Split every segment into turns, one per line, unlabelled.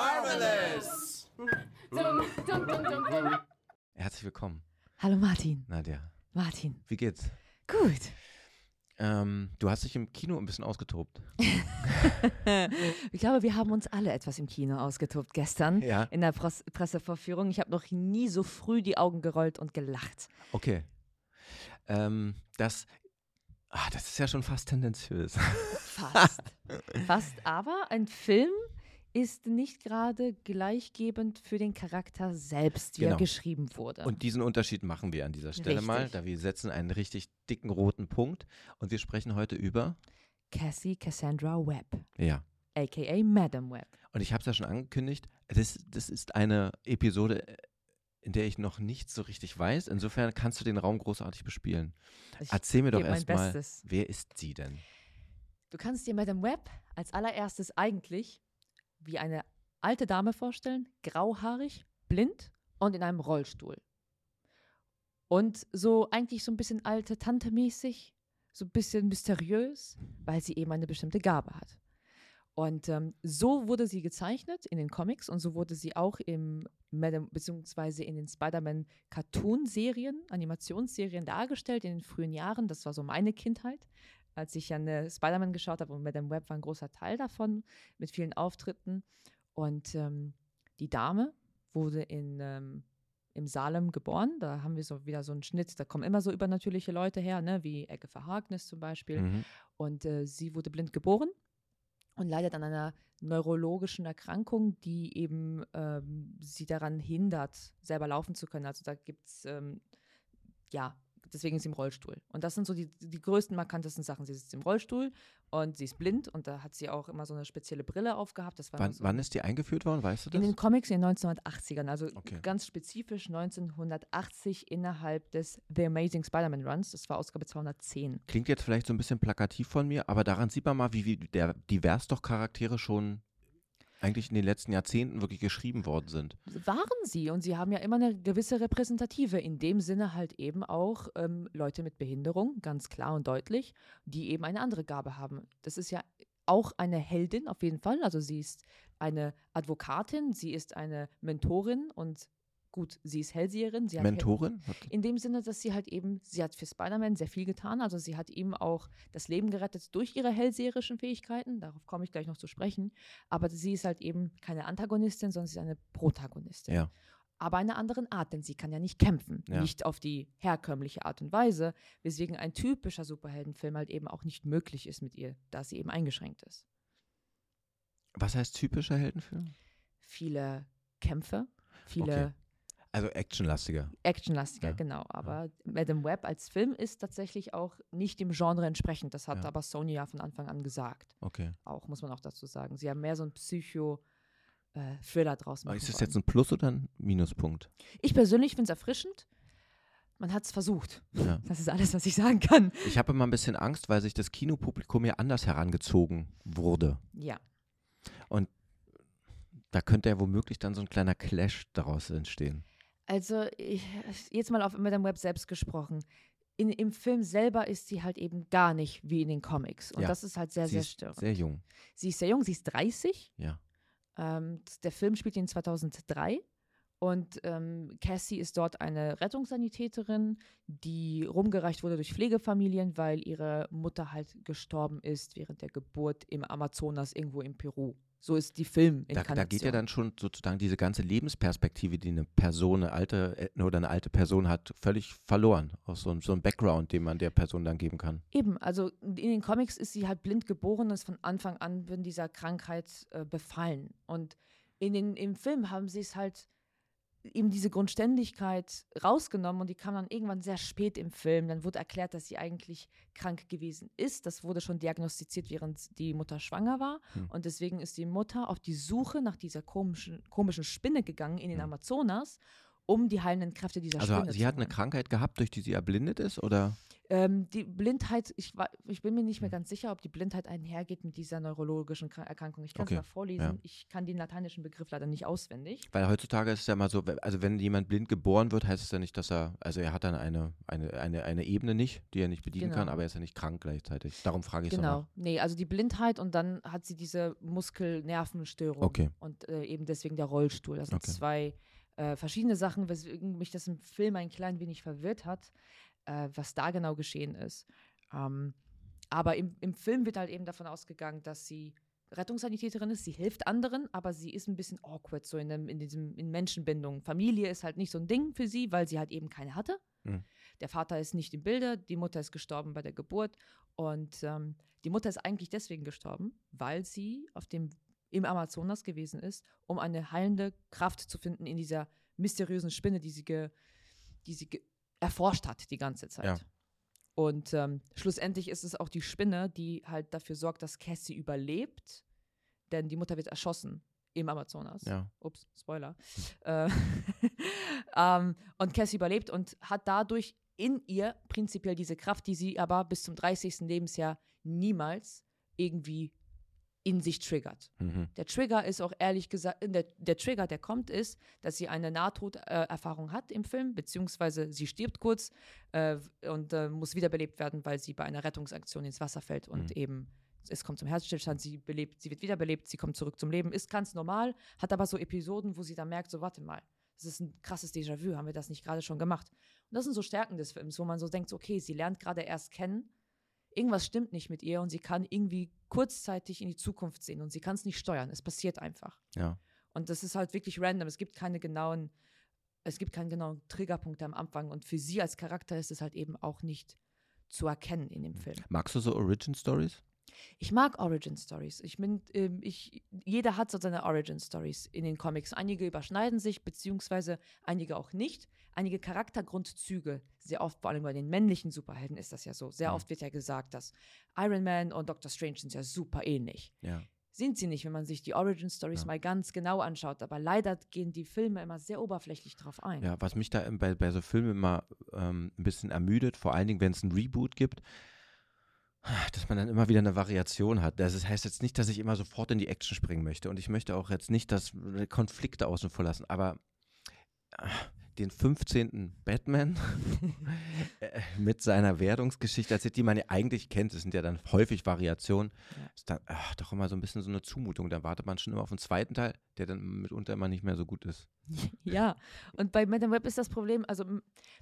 Marvelous!
Herzlich willkommen,
Hallo Martin.
Nadja.
Martin.
Wie geht's?
Gut.
Ähm, du hast dich im Kino ein bisschen ausgetobt.
Ich glaube, wir haben uns alle etwas im Kino ausgetobt gestern
Ja.
in der Pres Pressevorführung. Ich habe noch nie so früh die Augen gerollt und gelacht.
Okay. Ähm, das, ah, das ist ja schon fast tendenziös.
Fast. Fast. Aber ein Film ist nicht gerade gleichgebend für den Charakter selbst, wie
Genau.
er geschrieben wurde.
Und diesen Unterschied machen wir an dieser Stelle mal,
Richtig.
da wir setzen einen richtig dicken roten Punkt und wir sprechen heute über,
Cassie Cassandra Webb,
ja.
aka Madam Webb.
Und ich habe es ja schon angekündigt, das, das ist eine Episode, äh, in der ich noch nicht so richtig weiß. Insofern kannst du den Raum großartig bespielen.
Ich
Erzähl mir doch erstmal, wer ist sie denn?
Du kannst dir Madame Webb als allererstes eigentlich wie eine alte Dame vorstellen, grauhaarig, blind und in einem Rollstuhl. Und so eigentlich so ein bisschen alte Tante mäßig, so ein bisschen mysteriös, weil sie eben eine bestimmte Gabe hat. Und ähm, so wurde sie gezeichnet in den Comics und so wurde sie auch im Madame, beziehungsweise in den Spider-Man Cartoon-Serien, Animationsserien dargestellt in den frühen Jahren. Das war so meine Kindheit als ich an äh, Spider-Man geschaut habe und Madame Web war ein großer Teil davon, mit vielen Auftritten. Und ähm, die Dame wurde in, ähm, im Salem geboren. Da haben wir so wieder so einen Schnitt. Da kommen immer so übernatürliche Leute her, ne? wie Agatha Harkness zum Beispiel.
Mhm.
Und äh, sie wurde blind geboren und leidet an einer neurologischen Erkrankung, die eben ähm, sie daran hindert, selber laufen zu können. Also da gibt es, ähm, ja, deswegen ist sie im Rollstuhl. Und das sind so die, die größten, markantesten Sachen. Sie sitzt im Rollstuhl und sie ist blind und da hat sie auch immer so eine spezielle Brille aufgehabt. Das war
Wann,
so
wann ist die eingeführt worden, weißt du
in
das?
den Comics in den 1980ern, also
Okay.
ganz spezifisch 1980 innerhalb des The Amazing Spider-Man Runs. Das war Ausgabe 210.
Klingt jetzt vielleicht so ein bisschen plakativ von mir, aber daran sieht man mal, wie, wie der, divers doch Charaktere schon eigentlich in den letzten Jahrzehnten wirklich geschrieben worden sind.
waren sie und sie haben ja immer eine gewisse Repräsentative, in dem Sinne halt eben auch ähm, Leute mit Behinderung, ganz klar und deutlich, die eben eine andere Gabe haben. Das ist ja auch eine Heldin auf jeden Fall, also sie ist eine Advokatin, sie ist eine Mentorin und gut, sie ist Hellseherin. Sie
Mentorin?
in dem Sinne, dass sie halt eben, sie hat für Spider-Man sehr viel getan. Also sie hat ihm auch das Leben gerettet durch ihre hellseherischen Fähigkeiten. Darauf komme ich gleich noch zu sprechen. Aber sie ist halt eben keine Antagonistin, sondern sie ist eine Protagonistin.
Ja.
Aber einer anderen Art, denn sie kann ja nicht kämpfen.
Ja.
Nicht auf die herkömmliche Art und Weise, weswegen ein typischer Superheldenfilm halt eben auch nicht möglich ist mit ihr, da sie eben eingeschränkt ist.
Was heißt typischer Heldenfilm?
Viele Kämpfe, viele
Okay. Also actionlastiger.
actionlastiger,
Ja,
genau. Aber Madame Web als Film ist tatsächlich auch nicht dem Genre entsprechend. Das hat
Ja.
aber Sony ja von Anfang an gesagt.
Okay.
Auch, muss man auch dazu sagen. Sie haben mehr so einen Psycho-Thriller draus
Aber
machen
ist das jetzt ein Plus oder ein Minuspunkt?
Ich persönlich finde es erfrischend. Man hat es versucht.
Ja.
Das ist alles, was ich sagen kann.
Ich habe immer ein bisschen Angst, weil sich das Kinopublikum ja anders herangezogen wurde.
Ja.
Da könnte ja womöglich dann so ein kleiner Clash daraus entstehen.
Also, ich, jetzt mal auf Madame Web selbst gesprochen. In, Im Film selber ist sie halt eben gar nicht wie in den Comics. Und
Ja.
das ist halt sehr,
Sie
sehr
ist
störend.
sehr jung.
Sie ist sehr jung, sie ist 30.
Ja.
Ähm, der Film spielt in 2003 und ähm, Cassie ist dort eine Rettungssanitäterin, die rumgereicht wurde durch Pflegefamilien, weil ihre Mutter halt gestorben ist während der Geburt im Amazonas irgendwo in Peru. So ist die
Da,
Filminkarnation.
da geht ja dann schon sozusagen diese ganze Lebensperspektive, die eine Person, eine alte äh, oder eine alte Person hat, völlig verloren. Aus so, einem- so einem Background, den man der Person dann geben kann.
Eben, also in den Comics ist sie halt blind geboren und ist von Anfang an von dieser Krankheit äh, befallen. Und in den, im Film haben sie es halt eben diese Grundständigkeit rausgenommen und die kam dann irgendwann sehr spät im Film. Dann wurde erklärt, dass sie eigentlich krank gewesen ist. Das wurde schon diagnostiziert, während die Mutter schwanger war.
Hm.
Und deswegen ist die Mutter auf die Suche nach dieser komischen, komischen Spinne gegangen in den
Hm.
Amazonas, um die heilenden Kräfte dieser
Also
Spinne
sie
zu
hat eine. Krankheit gehabt, durch die sie erblindet ist, oder?
Ähm, die Blindheit, ich, ich bin mir nicht mehr ganz sicher, ob die Blindheit einhergeht mit dieser neurologischen Kra- Erkrankung. Ich kann es
Okay,
mal vorlesen.
ja.
Ich kann den lateinischen Begriff leider nicht auswendig.
Weil heutzutage ist es ja mal so, also wenn jemand blind geboren wird, heißt es ja nicht, dass er, also er hat dann eine, eine, eine, eine Ebene nicht, die er nicht bedienen kann,
Genau.
aber er ist ja nicht krank gleichzeitig. Darum frage ich so
Genau. Nee, also die Blindheit und dann hat sie diese Muskelnervenstörung.
Okay.
Und äh, eben deswegen der Rollstuhl. Das sind
Okay.
zwei äh, verschiedene Sachen, weswegen mich das im Film ein klein wenig verwirrt hat, äh, was da genau geschehen ist. Ähm, aber im, im Film wird halt eben davon ausgegangen, dass sie Rettungssanitäterin ist, sie hilft anderen, aber sie ist ein bisschen awkward, so in, dem, in diesem in Menschenbindung. Familie ist halt nicht so ein Ding für sie, weil sie halt eben keine hatte.
Mhm.
Der Vater ist nicht im Bilde, die Mutter ist gestorben bei der Geburt und ähm, die Mutter ist eigentlich deswegen gestorben, weil sie auf dem im Amazonas gewesen ist, um eine heilende Kraft zu finden in dieser mysteriösen Spinne, die sie, ge, die sie ge erforscht hat die ganze Zeit.
Ja.
Und ähm, schlussendlich ist es auch die Spinne, die halt dafür sorgt, dass Cassie überlebt, denn die Mutter wird erschossen im Amazonas.
Ja.
Ups, Spoiler. Äh, ähm, und Cassie überlebt und hat dadurch in ihr prinzipiell diese Kraft, die sie aber bis zum 30. Lebensjahr niemals irgendwie in sich triggert.
Mhm.
Der Trigger ist auch ehrlich gesagt, der, der Trigger, der kommt, ist, dass sie eine Nahtoderfahrung hat im Film, beziehungsweise sie stirbt kurz äh, und äh, muss wiederbelebt werden, weil sie bei einer Rettungsaktion ins Wasser fällt und
Mhm.
eben es kommt zum Herzstillstand, sie belebt, sie wird wiederbelebt, sie kommt zurück zum Leben, ist ganz normal, hat aber so Episoden, wo sie dann merkt, so warte mal, das ist ein krasses Déjà-vu, haben wir das nicht gerade schon gemacht? Und das sind so Stärken des Films, wo man so denkt, okay, sie lernt gerade erst kennen, irgendwas stimmt nicht mit ihr und sie kann irgendwie kurzzeitig in die Zukunft sehen und sie kann es nicht steuern. Es passiert einfach.
Ja.
Und das ist halt wirklich random. Es gibt keine genauen, es gibt keinen genauen Triggerpunkt am Anfang. Und für sie als Charakter ist es halt eben auch nicht zu erkennen in dem Film.
Magst du so Origin Stories?
Ich mag Origin Stories. Ich bin, ähm, ich, jeder hat so seine Origin Stories in den Comics. Einige überschneiden sich, beziehungsweise einige auch nicht. Einige Charaktergrundzüge, sehr oft, vor allem bei den männlichen Superhelden ist das ja so. Sehr
Mhm.
oft wird ja gesagt, dass Iron Man und Doctor Strange sind ja super ähnlich.
Ja.
Sind sie nicht, wenn man sich die Origin Stories
Ja.
mal ganz genau anschaut. Aber leider gehen die Filme immer sehr oberflächlich drauf ein.
Ja, was mich da bei, bei so Filmen immer ähm, ein bisschen ermüdet, vor allen Dingen, wenn es ein Reboot gibt, dass man dann immer wieder eine Variation hat. Das heißt jetzt nicht, dass ich immer sofort in die Action springen möchte und ich möchte auch jetzt nicht, dass äh, Konflikte außen vor lassen, aber äh, den 15. Batman äh, mit seiner Werdungsgeschichte, erzählt, die man ja eigentlich kennt, das sind ja dann häufig Variationen,
Ja.
ist dann ach, doch immer so ein bisschen so eine Zumutung. Da wartet man schon immer auf den zweiten Teil, der dann mitunter immer nicht mehr so gut ist.
Ja, und bei Madame Web ist das Problem, also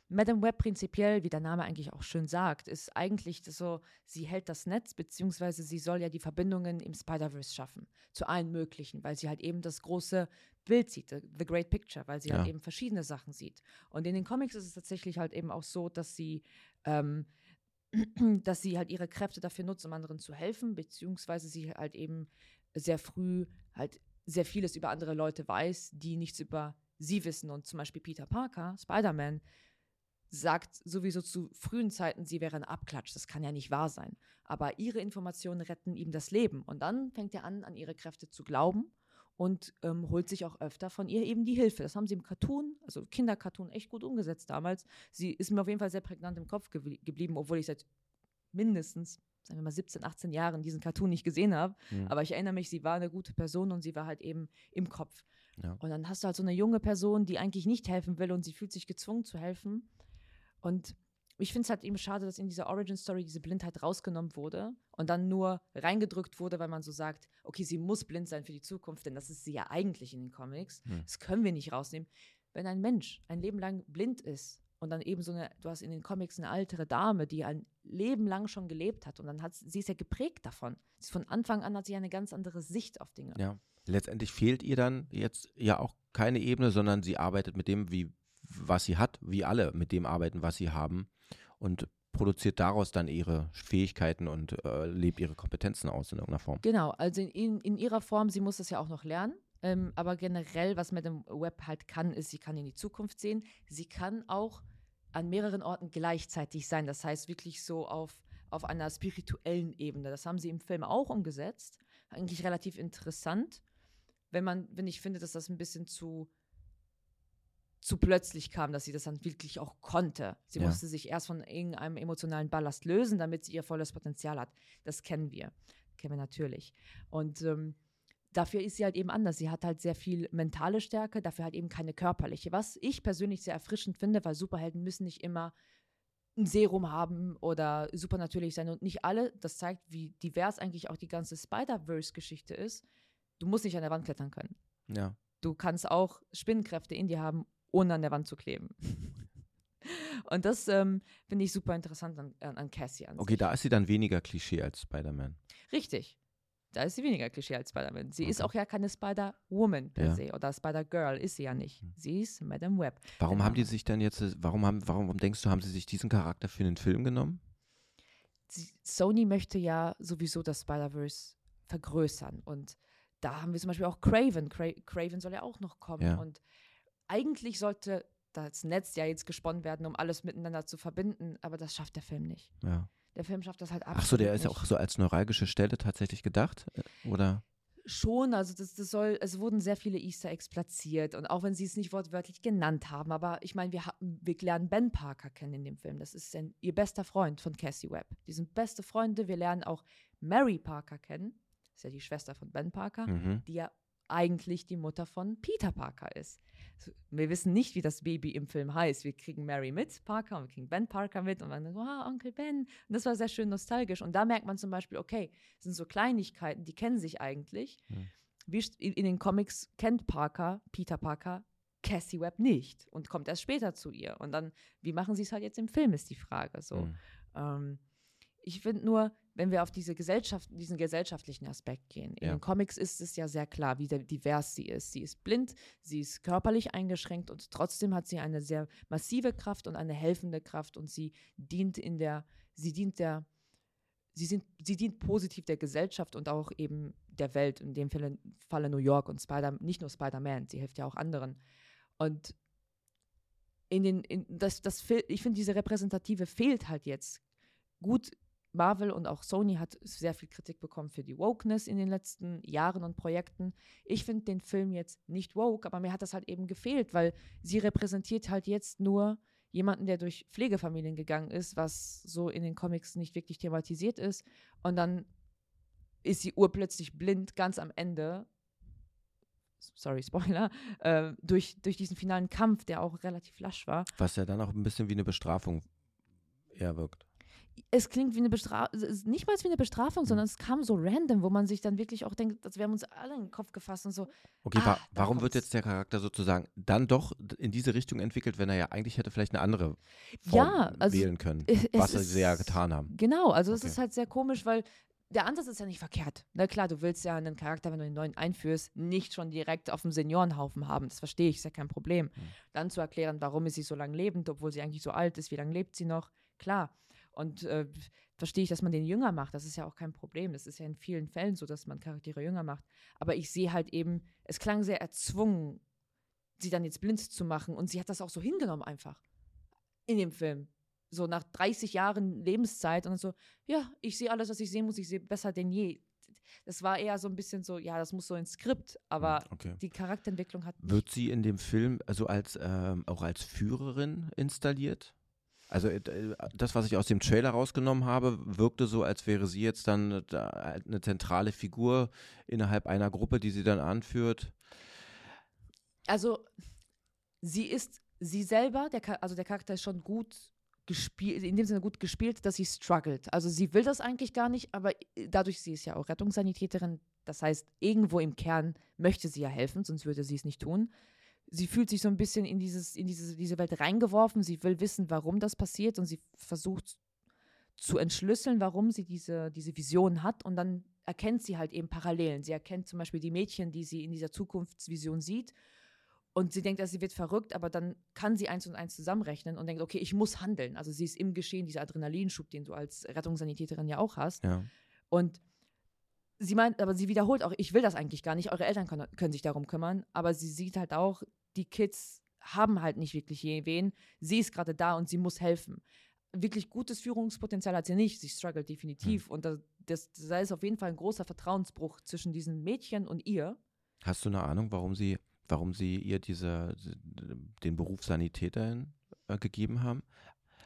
Madame Web prinzipiell, wie der Name eigentlich auch schön sagt, ist eigentlich so, sie hält das Netz, beziehungsweise sie soll ja die Verbindungen im Spider-Verse schaffen, zu allen möglichen, weil sie halt eben das große Bild sieht, the Great Picture, weil sie halt
Ja.
eben verschiedene Sachen sieht. Und in den Comics ist es tatsächlich halt eben auch so, dass sie, ähm, dass sie halt ihre Kräfte dafür nutzt, um anderen zu helfen, beziehungsweise sie halt eben sehr früh halt sehr vieles über andere Leute weiß, die nichts über sie wissen. Und zum Beispiel Peter Parker, Spider-Man, sagt sowieso zu frühen Zeiten, sie wäre ein Abklatsch. Das kann ja nicht wahr sein. Aber ihre Informationen retten ihm das Leben. Und dann fängt er an, an ihre Kräfte zu glauben und ähm, holt sich auch öfter von ihr eben die Hilfe. Das haben sie im Cartoon, also Kindercartoon, echt gut umgesetzt damals. Sie ist mir auf jeden Fall sehr prägnant im Kopf geblie- geblieben, obwohl ich seit mindestens, sagen wir mal, 17, 18 Jahren diesen Cartoon nicht gesehen habe.
Mhm.
Aber ich erinnere mich, sie war eine gute Person und sie war halt eben im Kopf.
Ja.
Und dann hast du halt so eine junge Person, die eigentlich nicht helfen will und sie fühlt sich gezwungen zu helfen. Und ich finde es halt eben schade, dass in dieser Origin-Story diese Blindheit rausgenommen wurde und dann nur reingedrückt wurde, weil man so sagt, okay, sie muss blind sein für die Zukunft, denn das ist sie ja eigentlich in den Comics.
Hm.
Das können wir nicht rausnehmen. Wenn ein Mensch ein Leben lang blind ist und dann eben so eine, du hast in den Comics eine ältere Dame, die ein Leben lang schon gelebt hat und dann hat sie ist ja geprägt davon. Sie von Anfang an hat sie eine ganz andere Sicht auf Dinge.
Ja. Letztendlich fehlt ihr dann jetzt ja auch keine Ebene, sondern sie arbeitet mit dem, wie, was sie hat, wie alle mit dem arbeiten, was sie haben und produziert daraus dann ihre Fähigkeiten und äh, lebt ihre Kompetenzen aus in irgendeiner Form.
Genau, also in, in, in ihrer Form, sie muss das ja auch noch lernen. Ähm, aber generell, was Madame Web halt kann, ist, sie kann in die Zukunft sehen. Sie kann auch an mehreren Orten gleichzeitig sein. Das heißt wirklich so auf, auf einer spirituellen Ebene. Das haben sie im Film auch umgesetzt. Eigentlich relativ interessant. Wenn man, wenn ich finde, dass das ein bisschen zu, zu plötzlich kam, dass sie das dann wirklich auch konnte. Sie
Ja.
musste sich erst von irgendeinem emotionalen Ballast lösen, damit sie ihr volles Potenzial hat. Das kennen wir. Kennen wir natürlich. Und ähm, dafür ist sie halt eben anders. Sie hat halt sehr viel mentale Stärke, dafür halt eben keine körperliche. Was ich persönlich sehr erfrischend finde, weil Superhelden müssen nicht immer ein Serum haben oder supernatürlich sein und nicht alle. Das zeigt, wie divers eigentlich auch die ganze Spider-Verse-Geschichte ist. Du musst nicht an der Wand klettern können.
Ja.
Du kannst auch Spinnenkräfte in dir haben, ohne an der Wand zu kleben. Und das ähm, finde ich super interessant an, an, Cassie an
Okay,
sich.
da ist sie dann weniger Klischee als Spider-Man.
Richtig. Da ist sie weniger Klischee als Spider-Man. Sie ist
Okay.
auch ja keine Spider-Woman per
Ja.
se oder Spider-Girl ist sie ja nicht.
Hm.
Sie ist Madame Web.
Warum
Genau.
haben die sich denn jetzt, warum haben, warum denkst du, haben sie sich diesen Charakter für den Film genommen?
Sie, Sony möchte ja sowieso das Spider-Verse vergrößern und da haben wir zum Beispiel auch Craven. Cra Craven soll ja auch noch kommen
Ja.
und eigentlich sollte das Netz ja jetzt gesponnen werden, um alles miteinander zu verbinden, aber das schafft der Film nicht.
Ja.
Der Film schafft das halt absolut
Ach so, der ist
nicht.
auch so als neuralgische Stelle tatsächlich gedacht? äh, Oder?
Schon, also das, das soll, es wurden sehr viele Easter Eggs platziert und auch wenn sie es nicht wortwörtlich genannt haben, aber ich meine, wir, haben- wir lernen Ben Parker kennen in dem Film. Das ist ein, ihr bester Freund von Cassie Webb. Die sind beste Freunde. Wir lernen auch Mary Parker kennen. Das ist ja die Schwester von Ben Parker,
Mhm.
die ja eigentlich die Mutter von Peter Parker ist. Wir wissen nicht, wie das Baby im Film heißt. Wir kriegen Mary mit Parker und wir kriegen Ben Parker mit und dann so, ah, Onkel Ben. Und das war sehr schön nostalgisch. Und da merkt man zum Beispiel, okay, das sind so Kleinigkeiten, die kennen sich eigentlich.
Hm.
Wie in den Comics kennt Parker, Peter Parker, Cassie Webb nicht und kommt erst später zu ihr. Und dann, wie machen sie es halt jetzt im Film, ist die Frage. So.
Mhm.
Ähm, ich finde nur, wenn wir auf diese Gesellschaft, diesen gesellschaftlichen Aspekt gehen, in
Ja.
den Comics ist es ja sehr klar, wie divers sie ist. Sie ist blind, sie ist körperlich eingeschränkt und trotzdem hat sie eine sehr massive Kraft und eine helfende Kraft und sie dient in der, sie dient der, sie, sind, sie dient positiv der Gesellschaft und auch eben der Welt, in dem Falle, Falle New York und Spider, nicht nur Spider-Man, sie hilft ja auch anderen. Und in den, in, das, das, ich finde, diese Repräsentative fehlt halt jetzt. Gut, Marvel und auch Sony hat sehr viel Kritik bekommen für die Wokeness in den letzten Jahren und Projekten. Ich finde den Film jetzt nicht woke, aber mir hat das halt eben gefehlt, weil sie repräsentiert halt jetzt nur jemanden, der durch Pflegefamilien gegangen ist, was so in den Comics nicht wirklich thematisiert ist. Und dann ist sie urplötzlich blind, ganz am Ende. Sorry, Spoiler, äh, durch, durch diesen finalen Kampf, der auch relativ lasch war.
Was ja dann auch ein bisschen wie eine Bestrafung eher wirkt.
Es klingt wie eine Bestrafung, nicht mal wie eine Bestrafung, sondern es kam so random, wo man sich dann wirklich auch denkt, als wären uns alle in den Kopf gefasst und so.
Okay,
Ah,
wa warum wird
kommt's.
jetzt der Charakter sozusagen dann doch in diese Richtung entwickelt, wenn er ja eigentlich hätte vielleicht eine andere Form
Ja, also
wählen können, was
ist-
sie ja getan haben?
Genau, also es
Okay.
ist halt sehr komisch, weil der Ansatz ist ja nicht verkehrt. Na klar, du willst ja einen Charakter, wenn du den neuen einführst, nicht schon direkt auf dem Seniorenhaufen haben. Das verstehe ich, ist ja kein Problem.
Mhm.
Dann zu erklären, warum ist sie so lange lebend, obwohl sie eigentlich so alt ist, wie lange lebt sie noch, klar. Und äh, verstehe ich, dass man den jünger macht. Das ist ja auch kein Problem. Das ist ja in vielen Fällen so, dass man Charaktere jünger macht. Aber ich sehe halt eben, es klang sehr erzwungen, sie dann jetzt blind zu machen. Und sie hat das auch so hingenommen einfach. In dem Film. So nach 30 Jahren Lebenszeit und so, ja, ich sehe alles, was ich sehen muss, ich sehe besser denn je. Das war eher so ein bisschen so, ja, das muss so ins Skript, aber
Okay.
die Charakterentwicklung hat
Wird sie in dem Film also als ähm, auch als Führerin installiert? Also äh, das, was ich aus dem Trailer rausgenommen habe, wirkte so, als wäre sie jetzt dann äh, da eine zentrale Figur innerhalb einer Gruppe, die sie dann anführt.
also sie ist sie selber, der, also der Charakter ist schon gut gespielt, in dem Sinne gut gespielt, dass sie struggelt. Also sie will das eigentlich gar nicht, aber dadurch, sie ist ja auch Rettungssanitäterin, das heißt, irgendwo im Kern möchte sie ja helfen, sonst würde sie es nicht tun. Sie fühlt sich so ein bisschen in, dieses, in diese, diese Welt reingeworfen, sie will wissen, warum das passiert und sie versucht zu entschlüsseln, warum sie diese, diese Vision hat und dann erkennt sie halt eben Parallelen. Sie erkennt zum Beispiel die Mädchen, die sie in dieser Zukunftsvision sieht und sie denkt, dass sie wird verrückt, aber dann kann sie eins und eins zusammenrechnen und denkt, okay, ich muss handeln. Also sie ist im Geschehen, dieser Adrenalinschub, den du als Rettungssanitäterin ja auch hast.
Ja.
Und sie meint, aber sie wiederholt auch, ich will das eigentlich gar nicht, eure Eltern können, können sich darum kümmern, aber sie sieht halt auch, die Kids haben halt nicht wirklich je wen. Sie ist gerade da und sie muss helfen. Wirklich gutes Führungspotenzial hat sie nicht. Sie struggelt definitiv. Und da, das, da ist auf jeden Fall ein großer Vertrauensbruch zwischen diesen Mädchen und ihr.
Hast du eine Ahnung, warum sie warum sie ihr diese, den Beruf Sanitäter äh, gegeben haben?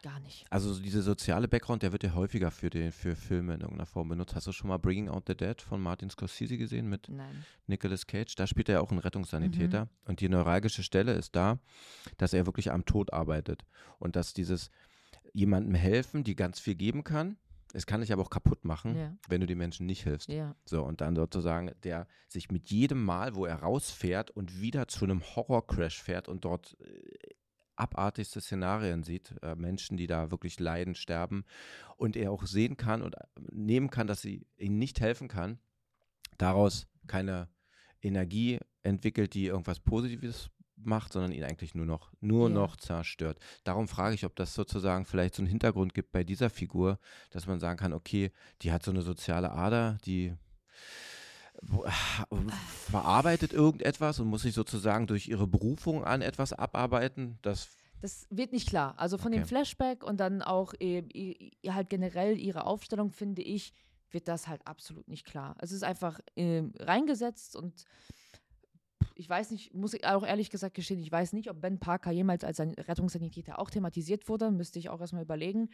Gar nicht.
Also so dieser soziale Background, der wird ja häufiger für, den, für Filme in irgendeiner Form benutzt. Hast du schon mal Bringing Out the Dead von Martin Scorsese gesehen mit
Nein.
Nicolas Cage? Da spielt er ja auch einen Rettungssanitäter.
Mhm.
Und die neuralgische Stelle ist da, dass er wirklich am Tod arbeitet. Und dass dieses jemandem helfen, die ganz viel geben kann, es kann dich aber auch kaputt machen,
Ja.
wenn du den Menschen nicht hilfst.
Ja.
So, und dann sozusagen, der sich mit jedem Mal, wo er rausfährt und wieder zu einem Horrorcrash fährt und dort äh, abartigste Szenarien sieht, äh, Menschen, die da wirklich leiden, sterben und er auch sehen kann und äh, nehmen kann, dass sie ihnen nicht helfen kann, daraus keine Energie entwickelt, die irgendwas Positives macht, sondern ihn eigentlich nur noch, nur
Ja.
noch zerstört. Darum frage ich, ob das sozusagen vielleicht so einen Hintergrund gibt bei dieser Figur, dass man sagen kann, okay, die hat so eine soziale Ader, die verarbeitet irgendetwas und muss sich sozusagen durch ihre Berufung an etwas abarbeiten. Das
Das wird nicht klar. Also von
Okay.
dem Flashback und dann auch äh, halt generell ihre Aufstellung, finde ich, wird das halt absolut nicht klar. Es ist einfach ähm, reingesetzt und ich weiß nicht, muss ich auch ehrlich gesagt gestehen, ich weiß nicht, ob Ben Parker jemals als Rettungssanitäter auch thematisiert wurde, müsste ich auch erstmal überlegen.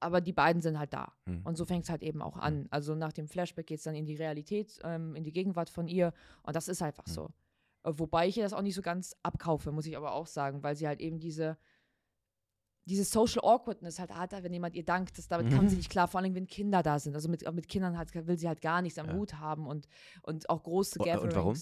Aber die beiden sind halt da.
Hm.
Und so fängt es halt eben auch an. Also nach dem Flashback geht es dann in die Realität, ähm, in die Gegenwart von ihr. Und das ist einfach
Hm.
so. Äh, Wobei ich ihr das auch nicht so ganz abkaufe, muss ich aber auch sagen, weil sie halt eben diese, diese Social Awkwardness halt hat, wenn jemand ihr dankt, das, damit kann
Mhm.
sie nicht klar, vor allem wenn Kinder da sind. Also mit, mit Kindern hat, will sie halt gar nichts am
Ja.
Hut haben und, und auch große
Und- und
Gatherings.
warum?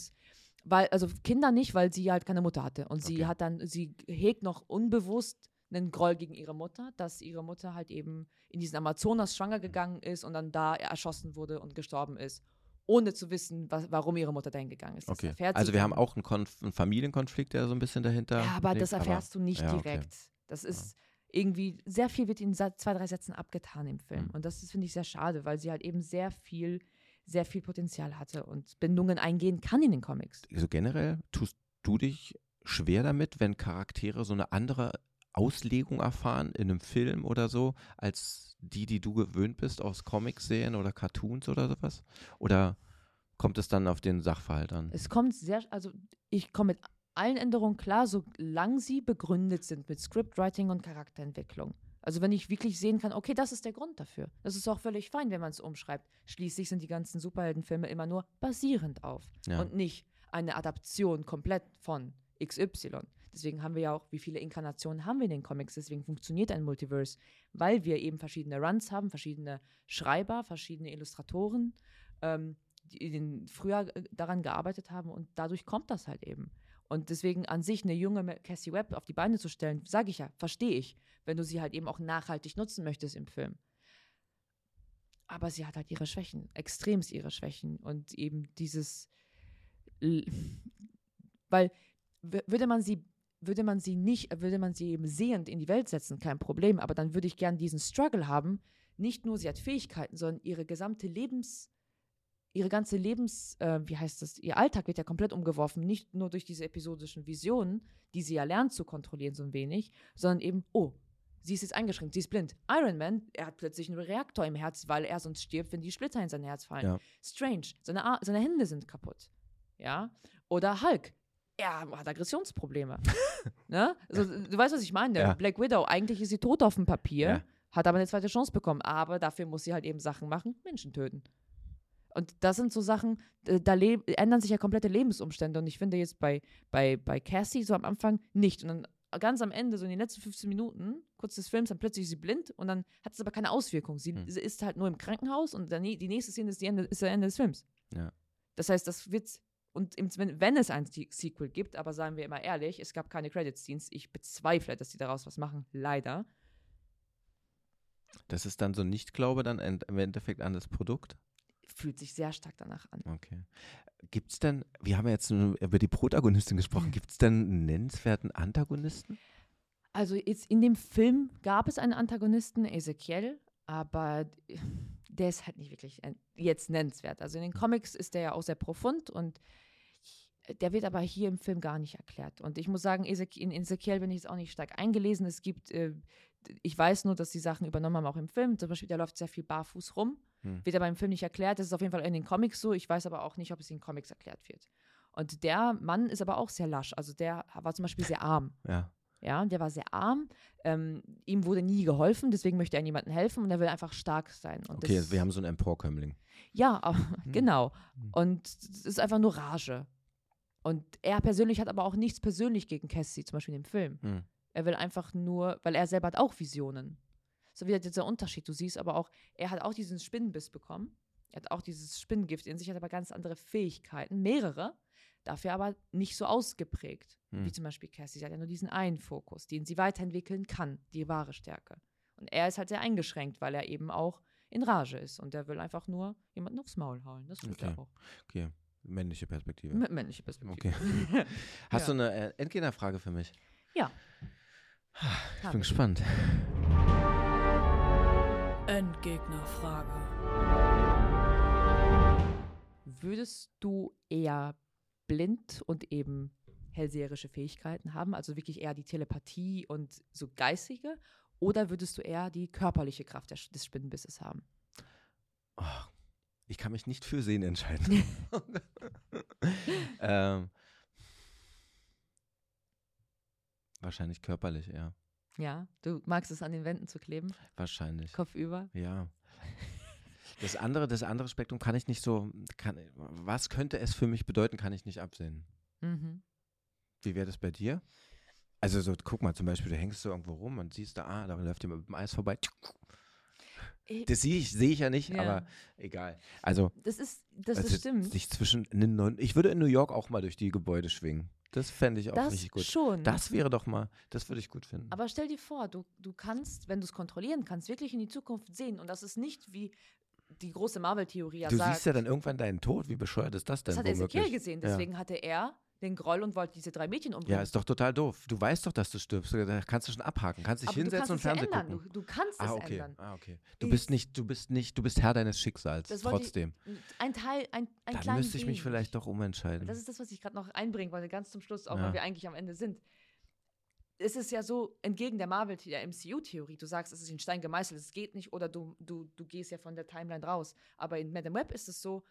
Weil, also Kinder nicht, weil sie halt keine Mutter hatte. Und sie
Okay.
hat dann, sie hegt noch unbewusst einen Groll gegen ihre Mutter, dass ihre Mutter halt eben in diesen Amazonas schwanger gegangen ist und dann da erschossen wurde und gestorben ist, ohne zu wissen, was, warum ihre Mutter dahin gegangen ist.
Okay.
sie
Also wir haben auch einen, einen Familienkonflikt, der so ein bisschen dahinter.
Ja, aber
liegt,
das erfährst du nicht
ja, okay.
direkt. Das ist irgendwie, sehr viel wird in zwei, drei Sätzen abgetan im Film.
Mhm.
Und das finde ich, sehr schade, weil sie halt eben sehr viel, sehr viel Potenzial hatte und Bindungen eingehen kann in den Comics.
So generell tust du dich schwer damit, wenn Charaktere so eine andere Auslegung erfahren in einem Film oder so, als die, die du gewöhnt bist aus Comics sehen oder Cartoons oder sowas? Oder kommt es dann auf den Sachverhalt an?
Es kommt sehr, also ich komme mit allen Änderungen klar, solange sie begründet sind mit Scriptwriting und Charakterentwicklung. Also wenn ich wirklich sehen kann, okay, das ist der Grund dafür. Das ist auch völlig fein, wenn man es umschreibt. Schließlich sind die ganzen Superheldenfilme immer nur basierend auf
Ja.
und nicht eine Adaption komplett von XY. Deswegen haben wir ja auch, wie viele Inkarnationen haben wir in den Comics? Deswegen funktioniert ein Multiverse, weil wir eben verschiedene Runs haben, verschiedene Schreiber, verschiedene Illustratoren, ähm, die früher äh, daran gearbeitet haben und dadurch kommt das halt eben. Und deswegen an sich eine junge Cassie Webb auf die Beine zu stellen, sage ich ja, verstehe ich, wenn du sie halt eben auch nachhaltig nutzen möchtest im Film. Aber sie hat halt ihre Schwächen, extremst ihre Schwächen und eben dieses, weil würde man sie würde man sie nicht, würde man sie eben sehend in die Welt setzen, kein Problem, aber dann würde ich gern diesen Struggle haben, nicht nur sie hat Fähigkeiten, sondern ihre gesamte Lebens, ihre ganze Lebens, äh, wie heißt das, ihr Alltag wird ja komplett umgeworfen, nicht nur durch diese episodischen Visionen, die sie ja lernt zu kontrollieren so ein wenig, sondern eben, oh, sie ist jetzt eingeschränkt, sie ist blind. Iron Man, er hat plötzlich einen Reaktor im Herz, weil er sonst stirbt, wenn die Splitter in sein Herz fallen.
Ja.
Strange, seine, Ar seine Hände sind kaputt. Ja. Oder Hulk. Er hat Aggressionsprobleme. ne? also, du weißt, was ich meine.
Ja.
Black Widow, eigentlich ist sie tot auf dem Papier,
Ja.
hat aber eine zweite Chance bekommen. Aber dafür muss sie halt eben Sachen machen, Menschen töten. Und das sind so Sachen, äh, da ändern sich ja komplette Lebensumstände. Und ich finde jetzt bei, bei, bei Cassie so am Anfang nicht. Und dann ganz am Ende, so in den letzten 15 Minuten, kurz des Films, dann plötzlich ist sie blind und dann hat es aber keine Auswirkung. Sie,
Hm.
ist halt nur im Krankenhaus und dann, die nächste Szene ist, die Ende, ist das Ende des Films.
Ja.
Das heißt, das wird, und im, wenn, wenn es ein Se- Sequel gibt, aber seien wir immer ehrlich, es gab keine Credits-Scenes, ich bezweifle, dass die daraus was machen, leider.
Das ist dann so ein Nicht-Glaube dann im Endeffekt an das Produkt?
Fühlt sich sehr stark danach an.
Okay. Gibt es denn, wir haben ja jetzt nur über die Protagonistin gesprochen, gibt es denn einen nennenswerten Antagonisten?
Also jetzt in dem Film gab es einen Antagonisten, Ezekiel, aber der ist halt nicht wirklich jetzt nennenswert. Also in den Comics ist der ja auch sehr profund und der wird aber hier im Film gar nicht erklärt. Und ich muss sagen, in Ezekiel bin ich jetzt auch nicht stark eingelesen. Es gibt, äh, ich weiß nur, dass die Sachen übernommen haben, auch im Film. Zum Beispiel, der läuft sehr viel barfuß rum.
Hm.
Wird aber im Film nicht erklärt. Das ist auf jeden Fall in den Comics so. Ich weiß aber auch nicht, ob es in den Comics erklärt wird. Und der Mann ist aber auch sehr lasch. Also der war zum Beispiel sehr arm.
Ja.
Ja, der war sehr arm. Ähm, ihm wurde nie geholfen, deswegen möchte er jemandem helfen und er will einfach stark sein. Und
Okay,
das,
wir haben so einen Emporkömmling.
ja,
Hm.
genau.
Hm.
Und es ist einfach nur Rage. Und er persönlich hat aber auch nichts persönlich gegen Cassie, zum Beispiel in dem Film.
Hm.
Er will einfach nur, weil er selber hat auch Visionen. So wieder dieser Unterschied. Du siehst aber auch, er hat auch diesen Spinnenbiss bekommen. Er hat auch dieses Spinnengift in sich, hat aber ganz andere Fähigkeiten, mehrere, dafür aber nicht so ausgeprägt.
Hm.
Wie zum Beispiel Cassie. Sie hat ja nur diesen einen Fokus, den sie weiterentwickeln kann, die wahre Stärke. Und er ist halt sehr eingeschränkt, weil er eben auch in Rage ist. Und er will einfach nur jemanden aufs Maul hauen. Das tut
Okay.
er auch.
Okay, männliche Perspektive.
Mit männliche Perspektive.
Okay. Hast
Ja.
du eine äh, Endgegnerfrage für mich?
Ja.
Ich
Hab
bin
ich.
gespannt.
Endgegnerfrage.
Würdest du eher blind und eben hellseherische Fähigkeiten haben, also wirklich eher die Telepathie und so geistige, oder würdest du eher die körperliche Kraft des Spinnenbisses haben?
Oh, ich kann mich nicht für Sehen entscheiden. ähm, wahrscheinlich körperlich, ja.
Ja, du magst es an den Wänden zu kleben,
Wahrscheinlich.
kopfüber.
Ja. Das andere, das andere Spektrum kann ich nicht so, kann, was könnte es für mich bedeuten, kann ich nicht absehen.
Mhm.
Wie wäre das bei dir? Also so, guck mal, zum Beispiel, du hängst so irgendwo rum und siehst da, ah, da läuft jemand mit dem Eis vorbei. Das sehe ich, sehe ich ja nicht,
Ja.
aber egal. Also,
Das ist, das,
also
das stimmt.
sich zwischen, in ich würde in New York auch mal durch die Gebäude schwingen. Das fände ich auch
Das
richtig gut.
schon.
Das wäre doch mal, das würde ich gut finden.
Aber stell dir vor, du, du kannst, wenn du es kontrollieren kannst, wirklich in die Zukunft sehen. Und das ist nicht wie die große Marvel-Theorie ja
du
sagt.
siehst ja dann irgendwann deinen Tod. Wie bescheuert ist das denn?
das hat Ezekiel gesehen.
Ja.
Deswegen hatte er den Groll und wollte diese drei Mädchen umbringen.
Ja, ist doch total doof. Du weißt doch, dass du stirbst. Da kannst du schon abhaken. Kannst dich
Aber
hinsetzen
kannst
und
es
Fernsehen
ändern.
gucken.
Du, du kannst
Ah,
es
okay.
ändern.
Ah, okay. Du bist nicht, du bist nicht, du bist Herr deines Schicksals.
Wollte ich-
trotzdem.
Ein Teil, ein, ein
Dann müsste ich mich
wenig.
vielleicht doch umentscheiden.
Das ist das, was ich gerade noch einbringen wollte, ganz zum Schluss, auch
Ja.
weil wir eigentlich am Ende sind. Es ist ja so, entgegen der Marvel, der MCU-Theorie, du sagst, es ist in Stein gemeißelt, es geht nicht, oder du, du, du gehst ja von der Timeline raus. Aber in Madame Web ist es so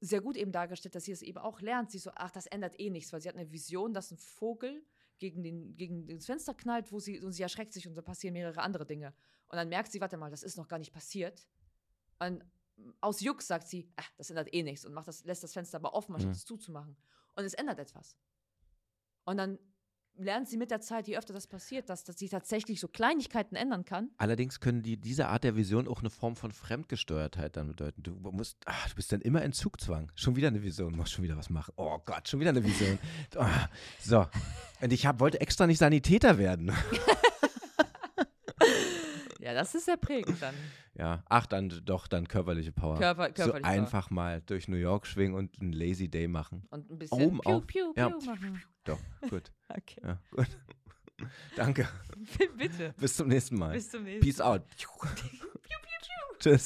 sehr gut eben dargestellt, dass sie es eben auch lernt. Sie so, ach, das ändert eh nichts, weil sie hat eine Vision, dass ein Vogel gegen, den, gegen das Fenster knallt, wo sie, und sie erschreckt sich und da passieren mehrere andere Dinge. Und dann merkt sie, warte mal, das ist noch gar nicht passiert. Und aus Jux sagt sie, ach, das ändert eh nichts und macht das, lässt das Fenster aber offen, anstatt
Mhm.
es zuzumachen. Und es ändert etwas. Und dann lernt sie mit der Zeit, je öfter das passiert, dass, dass sie tatsächlich so Kleinigkeiten ändern kann.
Allerdings können die, diese Art der Vision auch eine Form von Fremdgesteuertheit dann bedeuten. Du musst, ah, du bist dann immer in Zugzwang. Schon wieder eine Vision, musst schon wieder was machen. Oh Gott, schon wieder eine Vision. Ah, so. Und ich hab, wollte extra nicht Sanitäter werden.
Ja, das ist sehr prägend dann.
Ja, ach, dann doch, dann körperliche Power.
Körper,
so
körperlich Power.
einfach mal durch New York schwingen und einen Lazy Day machen.
Und ein bisschen
Oben
piu,
auf-
piu,
ja.
piu machen.
Doch, gut.
Okay.
Ja, gut. Danke.
Bitte.
Bis zum nächsten Mal.
Bis zum nächsten
Peace out. Tschüss.